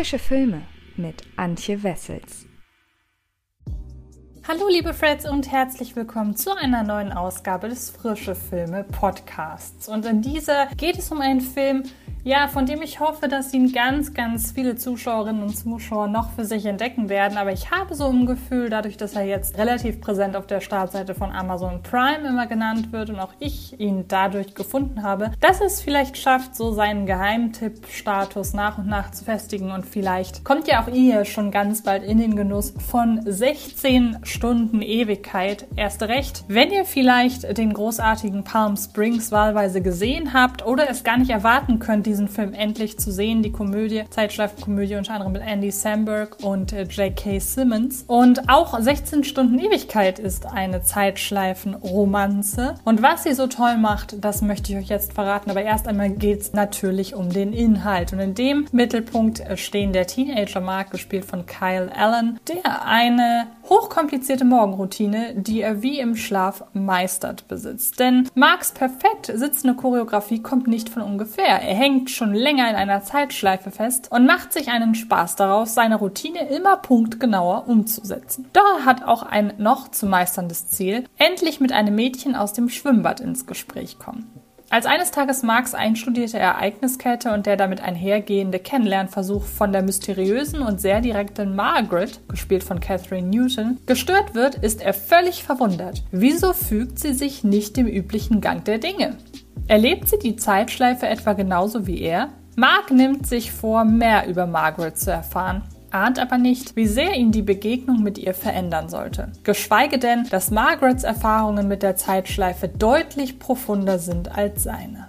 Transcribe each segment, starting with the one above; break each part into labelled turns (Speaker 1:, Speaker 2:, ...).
Speaker 1: Frische Filme mit Antje Wessels.
Speaker 2: Hallo liebe Freds und herzlich willkommen zu einer neuen Ausgabe des Frische Filme Podcasts. Und in dieser geht es um einen Film, ja, von dem ich hoffe, dass ihn ganz, ganz viele Zuschauerinnen und Zuschauer noch für sich entdecken werden. Aber ich habe so ein Gefühl, dadurch, dass er jetzt relativ präsent auf der Startseite von Amazon Prime immer genannt wird und auch ich ihn dadurch gefunden habe, dass es vielleicht schafft, so seinen Geheimtipp-Status nach und nach zu festigen. Und vielleicht kommt ja auch ihr schon ganz bald in den Genuss von 16 Stunden Ewigkeit. Erst recht, wenn ihr vielleicht den großartigen Palm Springs wahlweise gesehen habt oder es gar nicht erwarten könnt, diesen Film endlich zu sehen. Die Komödie, Zeitschleifenkomödie unter anderem mit Andy Samberg und äh, J.K. Simmons. Und auch 16 Stunden Ewigkeit ist eine Zeitschleifenromanze. Und was sie so toll macht, das möchte ich euch jetzt verraten. Aber erst einmal geht es natürlich um den Inhalt. Und in dem Mittelpunkt äh, stehen der Teenager Mark, gespielt von Kyle Allen, der eine hochkomplizierte Morgenroutine, die er wie im Schlaf meistert, besitzt. Denn Marks perfekt sitzende Choreografie kommt nicht von ungefähr. Er hängt schon länger in einer Zeitschleife fest und macht sich einen Spaß daraus, seine Routine immer punktgenauer umzusetzen. Doch er hat auch ein noch zu meisterndes Ziel, endlich mit einem Mädchen aus dem Schwimmbad ins Gespräch kommen. Als eines Tages Marks einstudierte Ereigniskette und der damit einhergehende Kennenlernversuch von der mysteriösen und sehr direkten Margaret, gespielt von Catherine Newton, gestört wird, ist er völlig verwundert. Wieso fügt sie sich nicht dem üblichen Gang der Dinge? Erlebt sie die Zeitschleife etwa genauso wie er? Mark nimmt sich vor, mehr über Margaret zu erfahren ahnt aber nicht, wie sehr ihn die Begegnung mit ihr verändern sollte. Geschweige denn, dass Margarets Erfahrungen mit der Zeitschleife deutlich profunder sind als seine.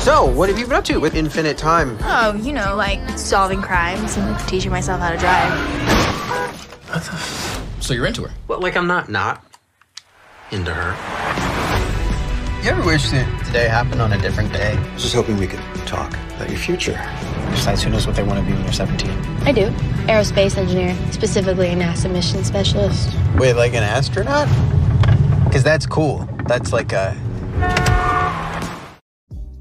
Speaker 3: So, what have you been up to with infinite time?
Speaker 4: Oh, you know, like solving crimes and teaching myself how to drive.
Speaker 3: What the f-
Speaker 5: So you're into her?
Speaker 3: Well, like I'm not not into her. You ever wish that today happened on a different day?
Speaker 6: I was just hoping we could talk about your future.
Speaker 3: Besides, who knows what they want to be when they're 17?
Speaker 4: I do. Aerospace engineer, specifically a NASA mission specialist.
Speaker 3: Wait, like an astronaut? Because that's cool. That's like a.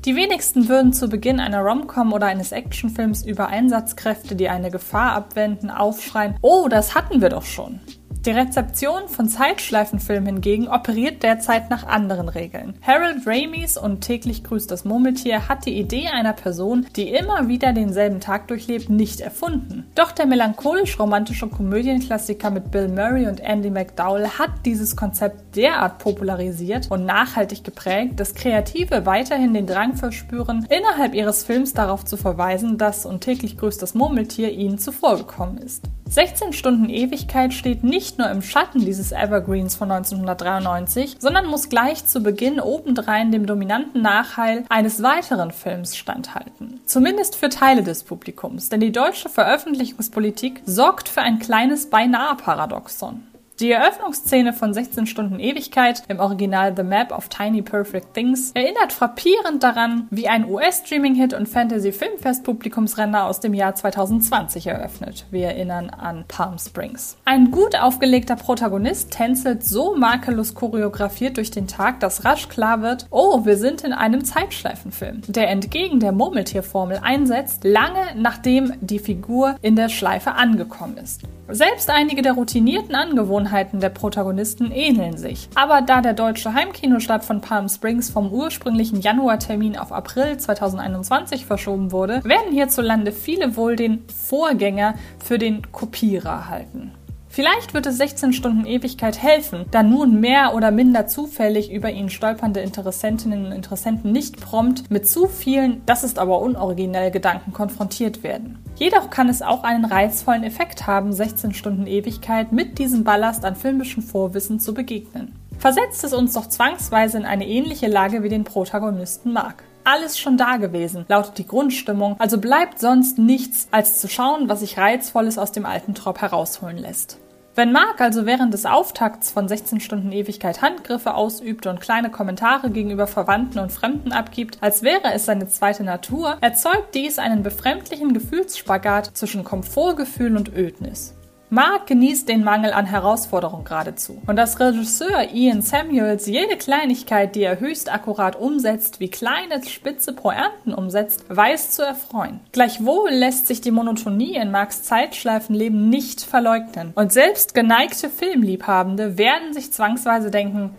Speaker 2: Die wenigsten würden zu Beginn einer Romcom oder eines Actionfilms über Einsatzkräfte, die eine Gefahr abwenden, aufschreien, oh, das hatten wir doch schon. Die Rezeption von Zeitschleifenfilmen hingegen operiert derzeit nach anderen Regeln. Harold Ramis und täglich grüßt das Murmeltier hat die Idee einer Person, die immer wieder denselben Tag durchlebt, nicht erfunden. Doch der melancholisch-romantische Komödienklassiker mit Bill Murray und Andy McDowell hat dieses Konzept derart popularisiert und nachhaltig geprägt, dass Kreative weiterhin den Drang verspüren, innerhalb ihres Films darauf zu verweisen, dass und täglich grüßt das Murmeltier ihnen zuvorgekommen ist. 16 Stunden Ewigkeit steht nicht nur im Schatten dieses Evergreens von 1993, sondern muss gleich zu Beginn obendrein dem dominanten Nachhall eines weiteren Films standhalten. Zumindest für Teile des Publikums, denn die deutsche Veröffentlichungspolitik sorgt für ein kleines Beinahe-Paradoxon. Die Eröffnungsszene von 16 Stunden Ewigkeit, im Original The Map of Tiny Perfect Things, erinnert frappierend daran, wie ein US-Streaming-Hit und Fantasy-Filmfest-Publikumsrenner aus dem Jahr 2020 eröffnet. Wir erinnern an Palm Springs. Ein gut aufgelegter Protagonist tänzelt so makellos choreografiert durch den Tag, dass rasch klar wird, oh, wir sind in einem Zeitschleifenfilm, der entgegen der Murmeltierformel einsetzt, lange nachdem die Figur in der Schleife angekommen ist. Selbst einige der routinierten Angewohnheiten der Protagonisten ähneln sich. Aber da der deutsche Heimkinostart von Palm Springs vom ursprünglichen Januartermin auf April 2021 verschoben wurde, werden hierzulande viele wohl den Vorgänger für den Kopierer halten. Vielleicht wird es 16 Stunden Ewigkeit helfen, da nun mehr oder minder zufällig über ihn stolpernde Interessentinnen und Interessenten nicht prompt mit zu vielen, das ist aber unoriginell Gedanken konfrontiert werden. Jedoch kann es auch einen reizvollen Effekt haben, 16 Stunden Ewigkeit mit diesem Ballast an filmischen Vorwissen zu begegnen. Versetzt es uns doch zwangsweise in eine ähnliche Lage wie den Protagonisten Mark alles schon da gewesen, lautet die Grundstimmung, also bleibt sonst nichts, als zu schauen, was sich Reizvolles aus dem alten Trop herausholen lässt. Wenn Mark also während des Auftakts von 16 Stunden Ewigkeit Handgriffe ausübt und kleine Kommentare gegenüber Verwandten und Fremden abgibt, als wäre es seine zweite Natur, erzeugt dies einen befremdlichen Gefühlsspagat zwischen Komfortgefühl und Ödnis. Mark genießt den Mangel an Herausforderung geradezu. Und dass Regisseur Ian Samuels jede Kleinigkeit, die er höchst akkurat umsetzt, wie kleine spitze Pointen umsetzt, weiß zu erfreuen. Gleichwohl lässt sich die Monotonie in Marks Zeitschleifenleben nicht verleugnen. Und selbst geneigte Filmliebhabende werden sich zwangsweise denken,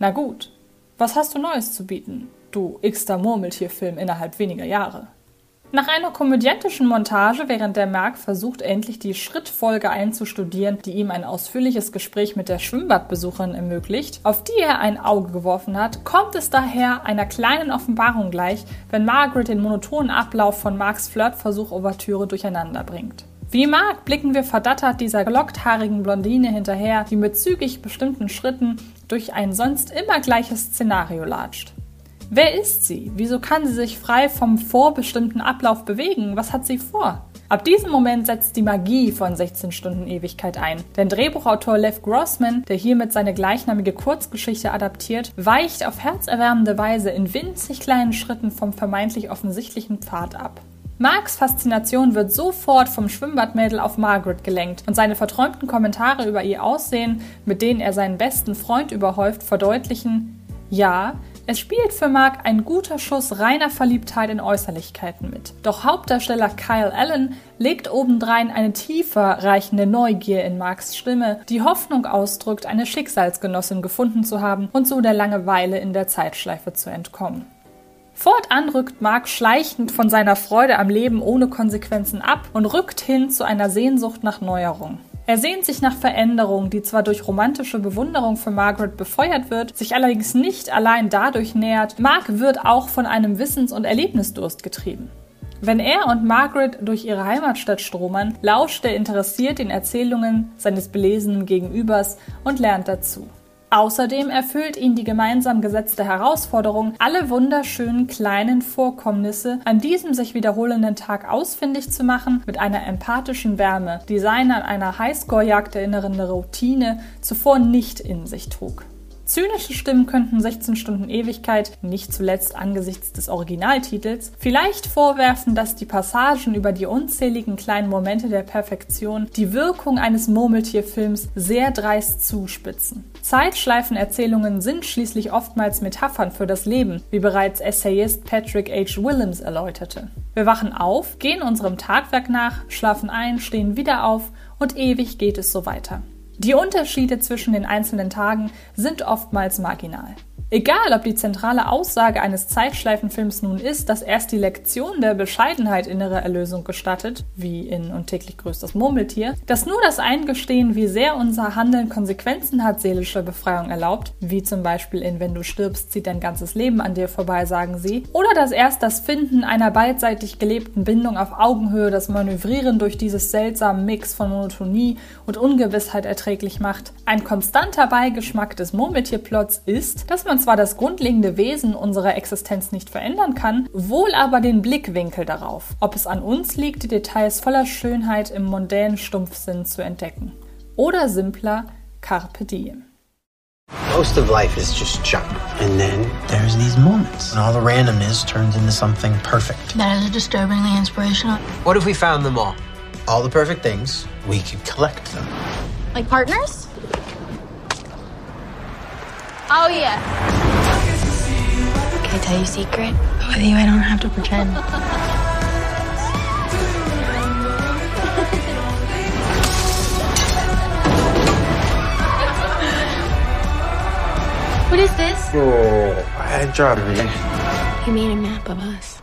Speaker 2: na gut, was hast du Neues zu bieten, du x-ter Murmeltierfilm innerhalb weniger Jahre? Nach einer komödiantischen Montage, während der Mark versucht, endlich die Schrittfolge einzustudieren, die ihm ein ausführliches Gespräch mit der Schwimmbadbesucherin ermöglicht, auf die er ein Auge geworfen hat, kommt es daher einer kleinen Offenbarung gleich, wenn Margaret den monotonen Ablauf von Marks Flirtversuch-Ouvertüre durcheinander bringt. Wie Mark blicken wir verdattert dieser gelockthaarigen Blondine hinterher, die mit zügig bestimmten Schritten durch ein sonst immer gleiches Szenario latscht. Wer ist sie? Wieso kann sie sich frei vom vorbestimmten Ablauf bewegen? Was hat sie vor? Ab diesem Moment setzt die Magie von 16 Stunden Ewigkeit ein. Denn Drehbuchautor Lev Grossman, der hiermit seine gleichnamige Kurzgeschichte adaptiert, weicht auf herzerwärmende Weise in winzig kleinen Schritten vom vermeintlich offensichtlichen Pfad ab. Marks Faszination wird sofort vom Schwimmbadmädel auf Margaret gelenkt und seine verträumten Kommentare über ihr Aussehen, mit denen er seinen besten Freund überhäuft, verdeutlichen, ja, es spielt für Mark ein guter Schuss reiner Verliebtheit in Äußerlichkeiten mit. Doch Hauptdarsteller Kyle Allen legt obendrein eine tiefer reichende Neugier in Marks Stimme, die Hoffnung ausdrückt, eine Schicksalsgenossin gefunden zu haben und so der Langeweile in der Zeitschleife zu entkommen. Fortan rückt Mark schleichend von seiner Freude am Leben ohne Konsequenzen ab und rückt hin zu einer Sehnsucht nach Neuerung. Er sehnt sich nach Veränderung, die zwar durch romantische Bewunderung für Margaret befeuert wird, sich allerdings nicht allein dadurch nähert, Mark wird auch von einem Wissens- und Erlebnisdurst getrieben. Wenn er und Margaret durch ihre Heimatstadt stromern, lauscht er interessiert den Erzählungen seines belesenen Gegenübers und lernt dazu. Außerdem erfüllt ihn die gemeinsam gesetzte Herausforderung, alle wunderschönen kleinen Vorkommnisse an diesem sich wiederholenden Tag ausfindig zu machen, mit einer empathischen Wärme, die seine an einer Highscore-Jagd erinnernde Routine zuvor nicht in sich trug. Zynische Stimmen könnten 16 Stunden Ewigkeit, nicht zuletzt angesichts des Originaltitels, vielleicht vorwerfen, dass die Passagen über die unzähligen kleinen Momente der Perfektion die Wirkung eines Murmeltierfilms sehr dreist zuspitzen. Zeitschleifenerzählungen sind schließlich oftmals Metaphern für das Leben, wie bereits Essayist Patrick H. Willems erläuterte. Wir wachen auf, gehen unserem Tagwerk nach, schlafen ein, stehen wieder auf und ewig geht es so weiter. Die Unterschiede zwischen den einzelnen Tagen sind oftmals marginal. Egal, ob die zentrale Aussage eines Zeitschleifenfilms nun ist, dass erst die Lektion der Bescheidenheit innere Erlösung gestattet, wie in Und täglich grüßt das Murmeltier, dass nur das Eingestehen, wie sehr unser Handeln Konsequenzen hat, seelische Befreiung erlaubt, wie zum Beispiel in Wenn du stirbst, zieht dein ganzes Leben an dir vorbei, sagen sie, oder dass erst das Finden einer beidseitig gelebten Bindung auf Augenhöhe das Manövrieren durch dieses seltsame Mix von Monotonie und Ungewissheit erträglich macht. Ein konstanter Beigeschmack des Murmeltierplots ist, dass man zwar das grundlegende Wesen unserer Existenz nicht verändern kann, wohl aber den Blickwinkel darauf, ob es an uns liegt, die Details voller Schönheit im mondänen Stumpfsinn zu entdecken. Oder simpler Carpe Diem.
Speaker 3: Most of life is just junk. And then there's these moments. And all the randomness turns into something perfect.
Speaker 4: That is disturbingly inspirational.
Speaker 3: What if we found them all? All the perfect things, we could collect them.
Speaker 4: Like partners? Oh, yeah. Can I tell you a secret? With you, I don't have to pretend. what is this?
Speaker 6: Oh, I enjoyed it.
Speaker 4: He made a map of us.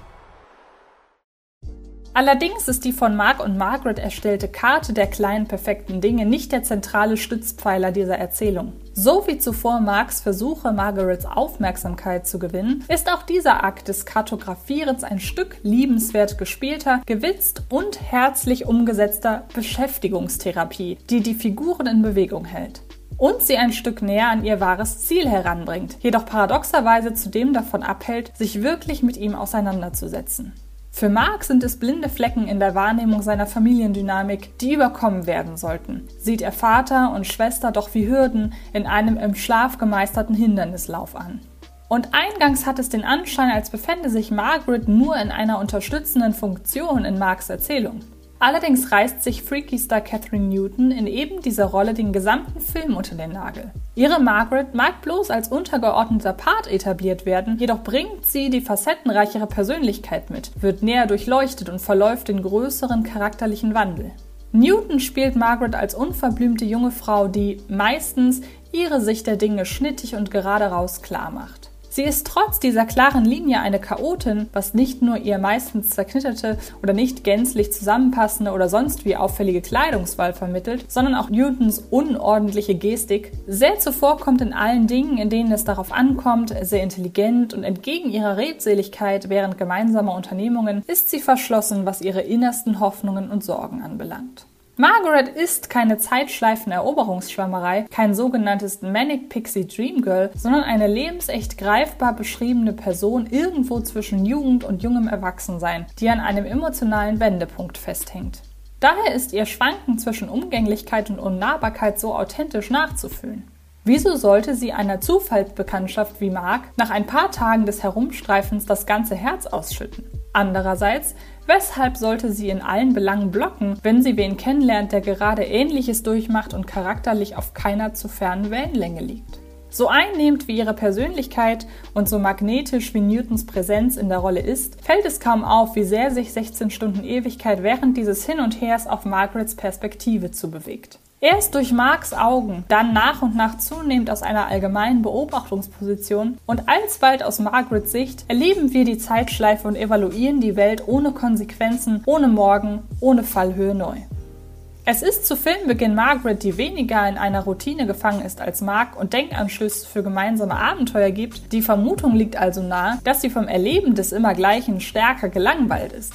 Speaker 2: Allerdings ist die von Mark und Margaret erstellte Karte der kleinen perfekten Dinge nicht der zentrale Stützpfeiler dieser Erzählung. So wie zuvor Marks Versuche, Margarets Aufmerksamkeit zu gewinnen, ist auch dieser Akt des Kartografierens ein Stück liebenswert gespielter, gewitzt und herzlich umgesetzter Beschäftigungstherapie, die die Figuren in Bewegung hält und sie ein Stück näher an ihr wahres Ziel heranbringt, jedoch paradoxerweise zudem davon abhält, sich wirklich mit ihm auseinanderzusetzen. Für Mark sind es blinde Flecken in der Wahrnehmung seiner Familiendynamik, die überkommen werden sollten. Sieht er Vater und Schwester doch wie Hürden in einem im Schlaf gemeisterten Hindernislauf an. Und eingangs hat es den Anschein, als befände sich Margaret nur in einer unterstützenden Funktion in Marks Erzählung. Allerdings reißt sich Freaky Star Catherine Newton in eben dieser Rolle den gesamten Film unter den Nagel. Ihre Margaret mag bloß als untergeordneter Part etabliert werden, jedoch bringt sie die facettenreichere Persönlichkeit mit, wird näher durchleuchtet und verläuft den größeren charakterlichen Wandel. Newton spielt Margaret als unverblümte junge Frau, die meistens ihre Sicht der Dinge schnittig und gerade raus klar macht. Sie ist trotz dieser klaren Linie eine Chaotin, was nicht nur ihr meistens zerknitterte oder nicht gänzlich zusammenpassende oder sonst wie auffällige Kleidungswahl vermittelt, sondern auch Newtons unordentliche Gestik. Sehr zuvorkommt in allen Dingen, in denen es darauf ankommt, sehr intelligent und entgegen ihrer Redseligkeit während gemeinsamer Unternehmungen ist sie verschlossen, was ihre innersten Hoffnungen und Sorgen anbelangt. Margaret ist keine Zeitschleifen-Eroberungsschwärmerei, kein sogenanntes Manic Pixie Dream Girl, sondern eine lebensecht greifbar beschriebene Person irgendwo zwischen Jugend und jungem Erwachsensein, die an einem emotionalen Wendepunkt festhängt. Daher ist ihr Schwanken zwischen Umgänglichkeit und Unnahbarkeit so authentisch nachzufühlen. Wieso sollte sie einer Zufallsbekanntschaft wie Mark nach ein paar Tagen des Herumstreifens das ganze Herz ausschütten? Andererseits Weshalb sollte sie in allen Belangen blocken, wenn sie wen kennenlernt, der gerade Ähnliches durchmacht und charakterlich auf keiner zu fernen Wellenlänge liegt? So einnehmend wie ihre Persönlichkeit und so magnetisch wie Newtons Präsenz in der Rolle ist, fällt es kaum auf, wie sehr sich 16 Stunden Ewigkeit während dieses Hin und Hers auf Margarets Perspektive zu bewegt. Erst durch Marks Augen, dann nach und nach zunehmend aus einer allgemeinen Beobachtungsposition und alsbald aus Margarets Sicht erleben wir die Zeitschleife und evaluieren die Welt ohne Konsequenzen, ohne Morgen, ohne Fallhöhe neu. Es ist zu Filmbeginn Margaret, die weniger in einer Routine gefangen ist als Mark und Denkanschlüsse für gemeinsame Abenteuer gibt. Die Vermutung liegt also nahe, dass sie vom Erleben des Immergleichen stärker gelangweilt ist.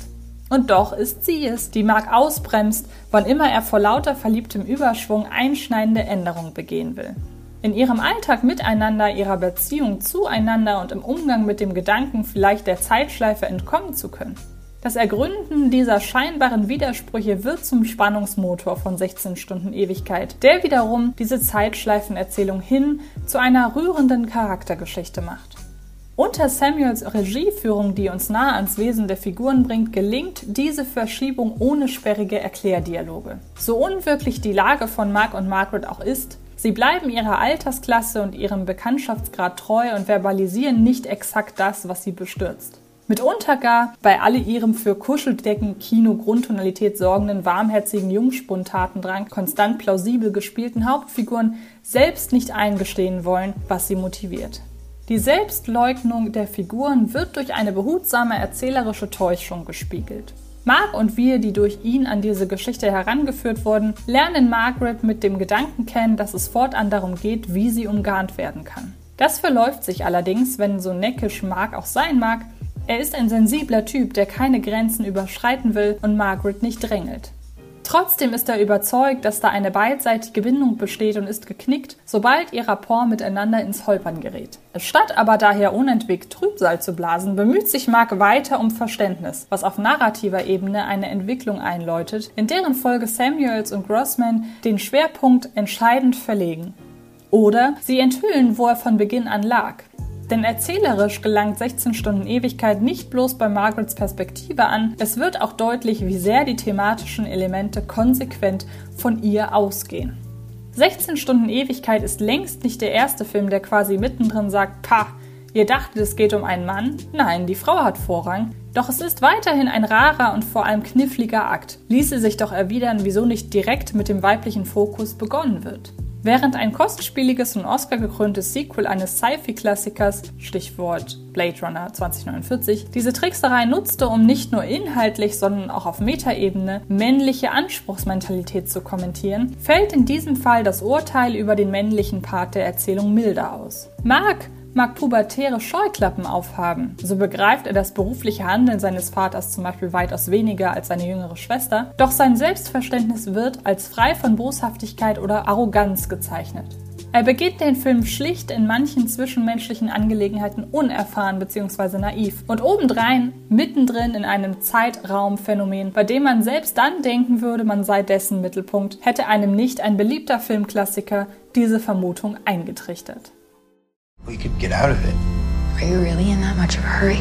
Speaker 2: Und doch ist sie es, die Mark ausbremst, wann immer er vor lauter verliebtem Überschwung einschneidende Änderungen begehen will. In ihrem Alltag miteinander, ihrer Beziehung zueinander und im Umgang mit dem Gedanken, vielleicht der Zeitschleife entkommen zu können. Das Ergründen dieser scheinbaren Widersprüche wird zum Spannungsmotor von 16 Stunden Ewigkeit, der wiederum diese Zeitschleifenerzählung hin zu einer rührenden Charaktergeschichte macht. Unter Samuels Regieführung, die uns nahe ans Wesen der Figuren bringt, gelingt diese Verschiebung ohne sperrige Erklärdialoge. So unwirklich die Lage von Mark und Margaret auch ist, sie bleiben ihrer Altersklasse und ihrem Bekanntschaftsgrad treu und verbalisieren nicht exakt das, was sie bestürzt. Mitunter gar bei alle ihrem für Kuscheldecken-Kino-Grundtonalität sorgenden warmherzigen Jungspund-Tatendrang konstant plausibel gespielten Hauptfiguren selbst nicht eingestehen wollen, was sie motiviert. Die Selbstleugnung der Figuren wird durch eine behutsame erzählerische Täuschung gespiegelt. Mark und wir, die durch ihn an diese Geschichte herangeführt wurden, lernen Margaret mit dem Gedanken kennen, dass es fortan darum geht, wie sie umgarnt werden kann. Das verläuft sich allerdings, wenn so neckisch Mark auch sein mag, er ist ein sensibler Typ, der keine Grenzen überschreiten will und Margaret nicht drängelt. Trotzdem ist er überzeugt, dass da eine beidseitige Bindung besteht und ist geknickt, sobald ihr Rapport miteinander ins Holpern gerät. Statt aber daher unentwegt Trübsal zu blasen, bemüht sich Mark weiter um Verständnis, was auf narrativer Ebene eine Entwicklung einläutet, in deren Folge Samuels und Grossman den Schwerpunkt entscheidend verlegen. Oder sie enthüllen, wo er von Beginn an lag. Denn erzählerisch gelangt 16 Stunden Ewigkeit nicht bloß bei Margarets Perspektive an, es wird auch deutlich, wie sehr die thematischen Elemente konsequent von ihr ausgehen. 16 Stunden Ewigkeit ist längst nicht der erste Film, der quasi mittendrin sagt, pah, ihr dachtet, es geht um einen Mann? Nein, die Frau hat Vorrang. Doch es ist weiterhin ein rarer und vor allem kniffliger Akt. Ließe sich doch erwidern, wieso nicht direkt mit dem weiblichen Fokus begonnen wird. Während ein kostspieliges und Oscar-gekröntes Sequel eines Sci-Fi-Klassikers, Stichwort Blade Runner 2049, diese Trickserei nutzte, um nicht nur inhaltlich, sondern auch auf Metaebene männliche Anspruchsmentalität zu kommentieren, fällt in diesem Fall das Urteil über den männlichen Part der Erzählung milder aus. Mark mag pubertäre Scheuklappen aufhaben. So begreift er das berufliche Handeln seines Vaters zum Beispiel weitaus weniger als seine jüngere Schwester, doch sein Selbstverständnis wird als frei von Boshaftigkeit oder Arroganz gezeichnet. Er beginnt den Film schlicht in manchen zwischenmenschlichen Angelegenheiten unerfahren bzw. naiv und obendrein mittendrin in einem Zeitraumphänomen, bei dem man selbst dann denken würde, man sei dessen Mittelpunkt, hätte einem nicht ein beliebter Filmklassiker diese Vermutung eingetrichtert.
Speaker 3: We could get out of it.
Speaker 4: Are you really in that much of a hurry?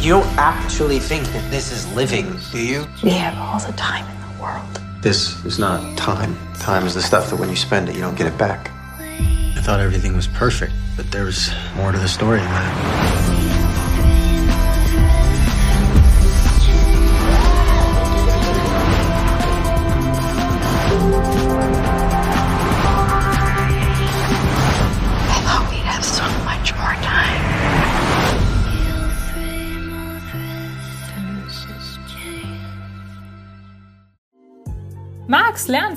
Speaker 3: You don't actually think that this is living, do you?
Speaker 4: We have all the time in the world.
Speaker 6: This is not time. Time is the stuff that when you spend it, you don't get it back.
Speaker 3: I thought everything was perfect, but there was more to the story than that.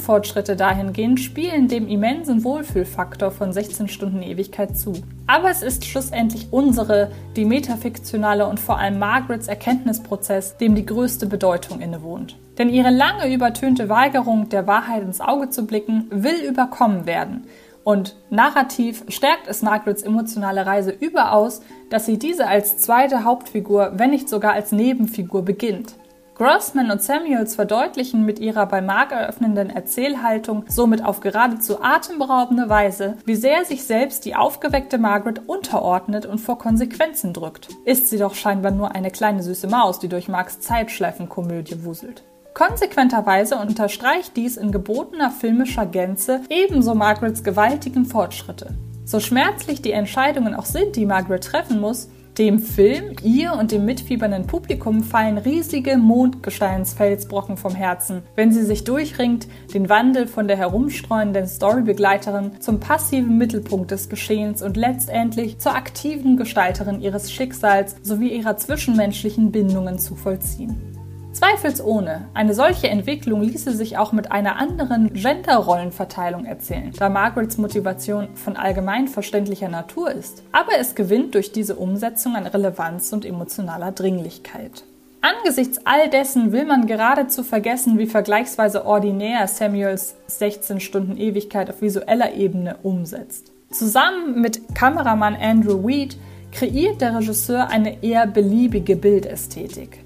Speaker 2: Lernfortschritte dahingehend spielen dem immensen Wohlfühlfaktor von 16 Stunden Ewigkeit zu. Aber es ist schlussendlich unsere, die metafiktionale und vor allem Margarets Erkenntnisprozess, dem die größte Bedeutung innewohnt. Denn ihre lange übertönte Weigerung, der Wahrheit ins Auge zu blicken, will überkommen werden. Und narrativ stärkt es Margarets emotionale Reise überaus, dass sie diese als zweite Hauptfigur, wenn nicht sogar als Nebenfigur beginnt. Grossman und Samuels verdeutlichen mit ihrer bei Mark eröffnenden Erzählhaltung somit auf geradezu atemberaubende Weise, wie sehr sich selbst die aufgeweckte Margaret unterordnet und vor Konsequenzen drückt. Ist sie doch scheinbar nur eine kleine süße Maus, die durch Marks Zeitschleifenkomödie wuselt. Konsequenterweise unterstreicht dies in gebotener filmischer Gänze ebenso Margarets gewaltigen Fortschritte. So schmerzlich die Entscheidungen auch sind, die Margaret treffen muss, dem Film, ihr und dem mitfiebernden Publikum fallen riesige Mondgesteinsfelsbrocken vom Herzen, wenn sie sich durchringt, den Wandel von der herumstreuenden Storybegleiterin zum passiven Mittelpunkt des Geschehens und letztendlich zur aktiven Gestalterin ihres Schicksals sowie ihrer zwischenmenschlichen Bindungen zu vollziehen. Zweifelsohne, eine solche Entwicklung ließe sich auch mit einer anderen Gender-Rollenverteilung erzählen, da Margarets Motivation von allgemein verständlicher Natur ist. Aber es gewinnt durch diese Umsetzung an Relevanz und emotionaler Dringlichkeit. Angesichts all dessen will man geradezu vergessen, wie vergleichsweise ordinär Samuels 16 Stunden Ewigkeit auf visueller Ebene umsetzt. Zusammen mit Kameramann Andrew Weed kreiert der Regisseur eine eher beliebige Bildästhetik.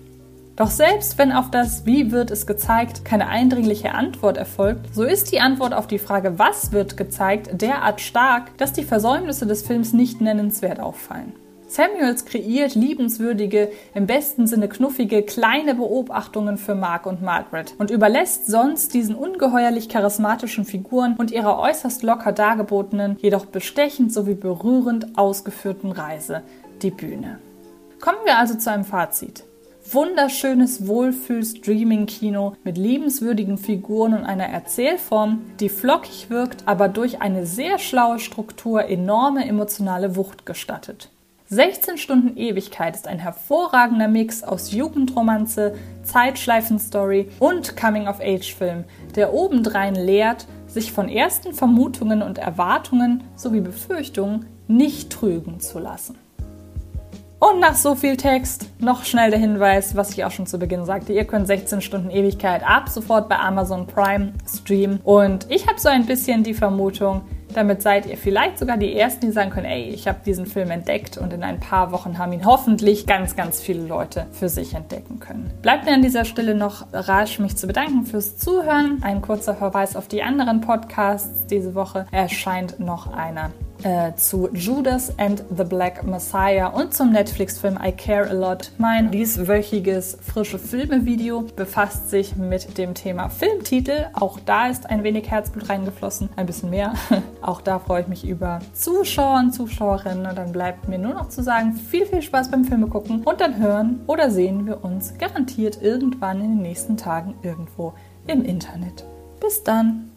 Speaker 2: Doch selbst wenn auf das Wie wird es gezeigt keine eindringliche Antwort erfolgt, so ist die Antwort auf die Frage Was wird gezeigt derart stark, dass die Versäumnisse des Films nicht nennenswert auffallen. Samuels kreiert liebenswürdige, im besten Sinne knuffige, kleine Beobachtungen für Mark und Margaret und überlässt sonst diesen ungeheuerlich charismatischen Figuren und ihrer äußerst locker dargebotenen, jedoch bestechend sowie berührend ausgeführten Reise die Bühne. Kommen wir also zu einem Fazit wunderschönes Wohlfühl-Streaming-Kino mit liebenswürdigen Figuren und einer Erzählform, die flockig wirkt, aber durch eine sehr schlaue Struktur enorme emotionale Wucht gestattet. 16 Stunden Ewigkeit ist ein hervorragender Mix aus Jugendromanze, Zeitschleifenstory und Coming-of-Age-Film, der obendrein lehrt, sich von ersten Vermutungen und Erwartungen sowie Befürchtungen nicht trügen zu lassen. Und nach so viel Text noch schnell der Hinweis, was ich auch schon zu Beginn sagte. Ihr könnt 16 Stunden Ewigkeit ab sofort bei Amazon Prime streamen. Und ich habe so ein bisschen die Vermutung, damit seid ihr vielleicht sogar die Ersten, die sagen können, ey, ich habe diesen Film entdeckt und in ein paar Wochen haben ihn hoffentlich ganz, ganz viele Leute für sich entdecken können. Bleibt mir an dieser Stelle noch rasch, mich zu bedanken fürs Zuhören. Ein kurzer Verweis auf die anderen Podcasts. Diese Woche erscheint noch einer äh, zu Judas and the Black Messiah und zum Netflix-Film I Care a Lot. Mein dieswöchiges frische Filme-Video befasst sich mit dem Thema Filmtitel. Auch da ist ein wenig Herzblut reingeflossen, ein bisschen mehr. Auch da freue ich mich über Zuschauer und Zuschauerinnen. Und dann bleibt mir nur noch zu sagen, viel, viel Spaß beim Filme gucken und dann hören oder sehen wir uns garantiert irgendwann in den nächsten Tagen irgendwo im Internet. Bis dann!